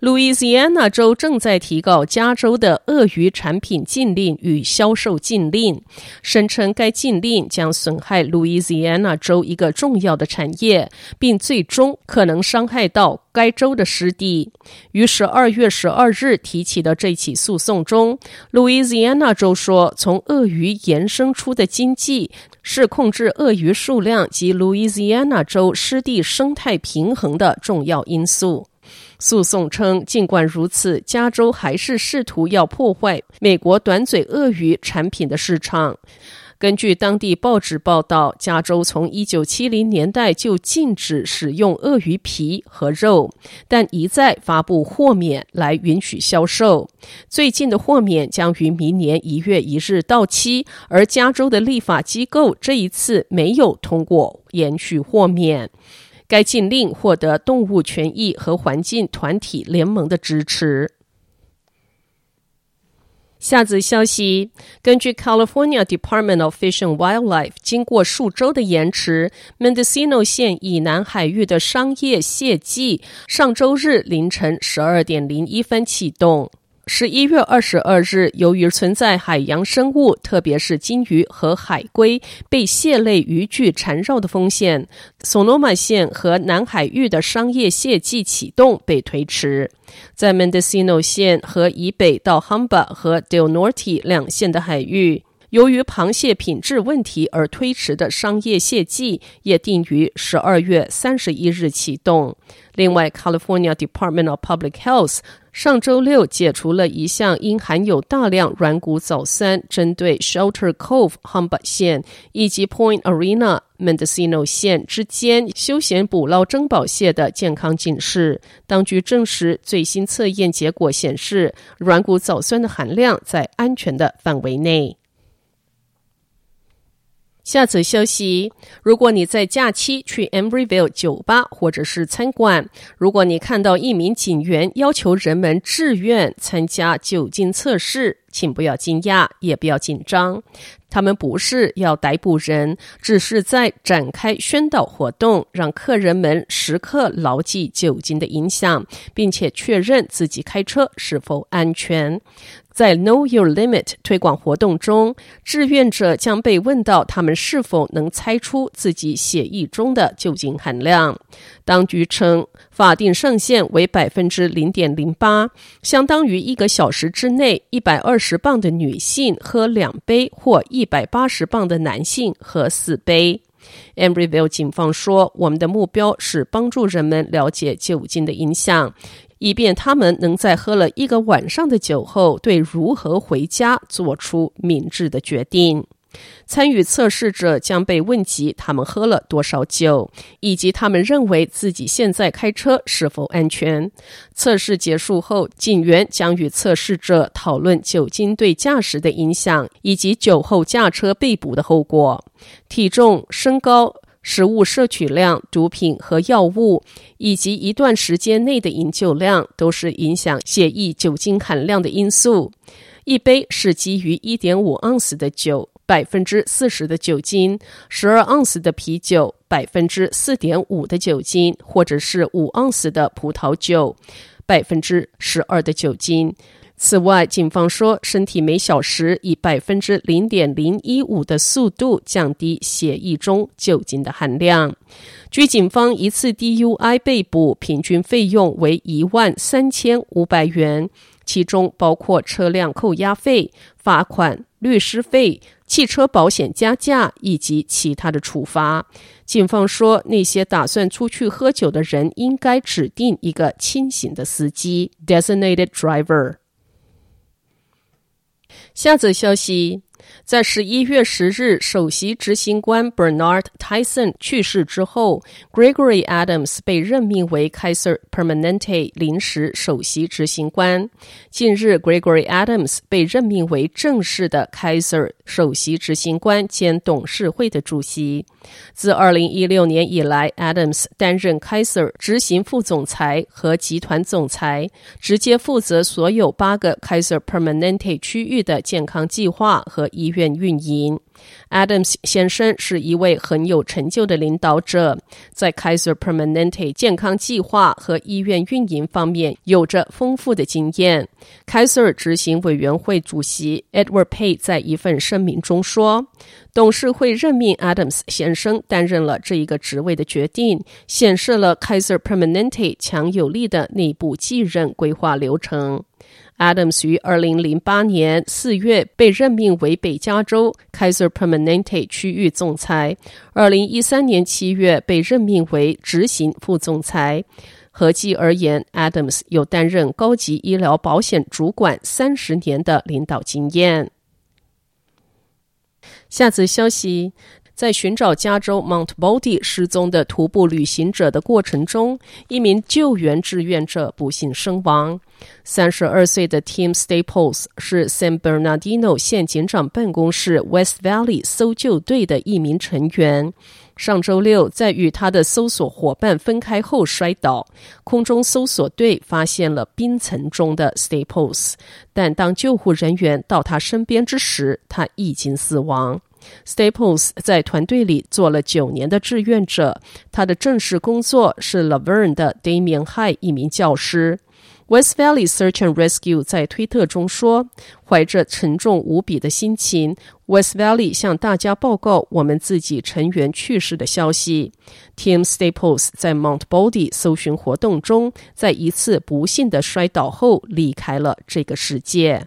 路易斯安那州正在提告加州的鳄鱼产品禁令与销售禁令，声称该禁令将损害路易斯安那州一个重要的产业，并最终可能伤害到该州的湿地。于十二月十二日提起的这起诉讼中，路易斯安那州说，从鳄鱼延伸出的经济是控制鳄鱼数量及路易斯安那州湿地生态平衡的重要因素。诉讼称，尽管如此，加州还是试图要破坏美国短嘴鳄鱼产品的市场。根据当地报纸报道，加州从1970年代就禁止使用鳄鱼皮和肉，但一再发布豁免来允许销售。最近的豁免将于明年一月一日到期，而加州的立法机构这一次没有通过延续豁免。该禁令获得动物权益和环境团体联盟的支持。下则消息，根据 California Department of Fish and Wildlife，经过数周的延迟，Mendocino 县以南海域的商业蟹季上周日凌晨十二点零一分启动。十一月二十二日，由于存在海洋生物，特别是金鱼和海龟被蟹类渔具缠绕的风险索诺马县和南海域的商业蟹季启动被推迟。在 Mendocino 县和以北到 Humba 和 Del Norte 两县的海域，由于螃蟹品质问题而推迟的商业蟹季也定于十二月三十一日启动。另外，California Department of Public Health 上周六解除了一项因含有大量软骨藻酸针对 Shelter Cove Humboldt 县以及 Point Arena Mendocino 县之间休闲捕捞珍宝蟹的健康警示。当局证实，最新测验结果显示，软骨藻酸的含量在安全的范围内。下则消息：如果你在假期去 Emeryville 酒吧或者是餐馆，如果你看到一名警员要求人们自愿参加酒精测试，请不要惊讶，也不要紧张。他们不是要逮捕人，只是在展开宣导活动，让客人们时刻牢记酒精的影响，并且确认自己开车是否安全。在 Know Your Limit 推广活动中，志愿者将被问到他们是否能猜出自己血液中的酒精含量。当局称，法定上限为百分之零点零八，相当于一个小时之内一百二十磅的女性喝两杯，或一百八十磅的男性喝四杯。Emeryville 警方说：“我们的目标是帮助人们了解酒精的影响。”以便他们能在喝了一个晚上的酒后，对如何回家做出明智的决定。参与测试者将被问及他们喝了多少酒，以及他们认为自己现在开车是否安全。测试结束后，警员将与测试者讨论酒精对驾驶的影响，以及酒后驾车被捕的后果。体重、身高。食物摄取量、毒品和药物，以及一段时间内的饮酒量，都是影响血液酒精含量的因素。一杯是基于一点五盎司的酒，百分之四十的酒精；十二盎司的啤酒，百分之四点五的酒精，或者是五盎司的葡萄酒，百分之十二的酒精。此外，警方说，身体每小时以百分之零点零一五的速度降低血液中酒精的含量。据警方，一次 DUI 被捕平均费用为一万三千五百元，其中包括车辆扣押费、罚款、律师费、汽车保险加价以及其他的处罚。警方说，那些打算出去喝酒的人应该指定一个清醒的司机 （designated driver）。下则消息：在十一月十日，首席执行官 Bernard Tyson 去世之后，Gregory Adams 被任命为 Kaiser Permanente 临时首席执行官。近日，Gregory Adams 被任命为正式的 Kaiser 首席执行官兼董事会的主席。自二零一六年以来，Adams 担任 Kaiser 执行副总裁和集团总裁，直接负责所有八个 Kaiser Permanente 区域的健康计划和医院运营。Adams 先生是一位很有成就的领导者，在 Kaiser Permanente 健康计划和医院运营方面有着丰富的经验。Kaiser 执行委员会主席 Edward Pay 在一份声明中说：“董事会任命 Adams 先生担任了这一个职位的决定，显示了 Kaiser Permanente 强有力的内部继任规划流程。” Adams 于二零零八年四月被任命为北加州 Kaiser Permanente 区域总裁，二零一三年七月被任命为执行副总裁。合计而言，Adams 有担任高级医疗保险主管三十年的领导经验。下则消息。在寻找加州 Mount Baldy 失踪的徒步旅行者的过程中，一名救援志愿者不幸身亡。三十二岁的 Tim Staples 是 San Bernardino 县警长办公室 West Valley 搜救队的一名成员。上周六，在与他的搜索伙伴分开后摔倒，空中搜索队发现了冰层中的 Staples，但当救护人员到他身边之时，他已经死亡。Staples 在团队里做了九年的志愿者，他的正式工作是 La Verne 的 Damien High 一名教师。West Valley Search and Rescue 在推特中说：“怀着沉重无比的心情，West Valley 向大家报告我们自己成员去世的消息。Tim Staples 在 Mount Baldy 搜寻活动中，在一次不幸的摔倒后离开了这个世界。”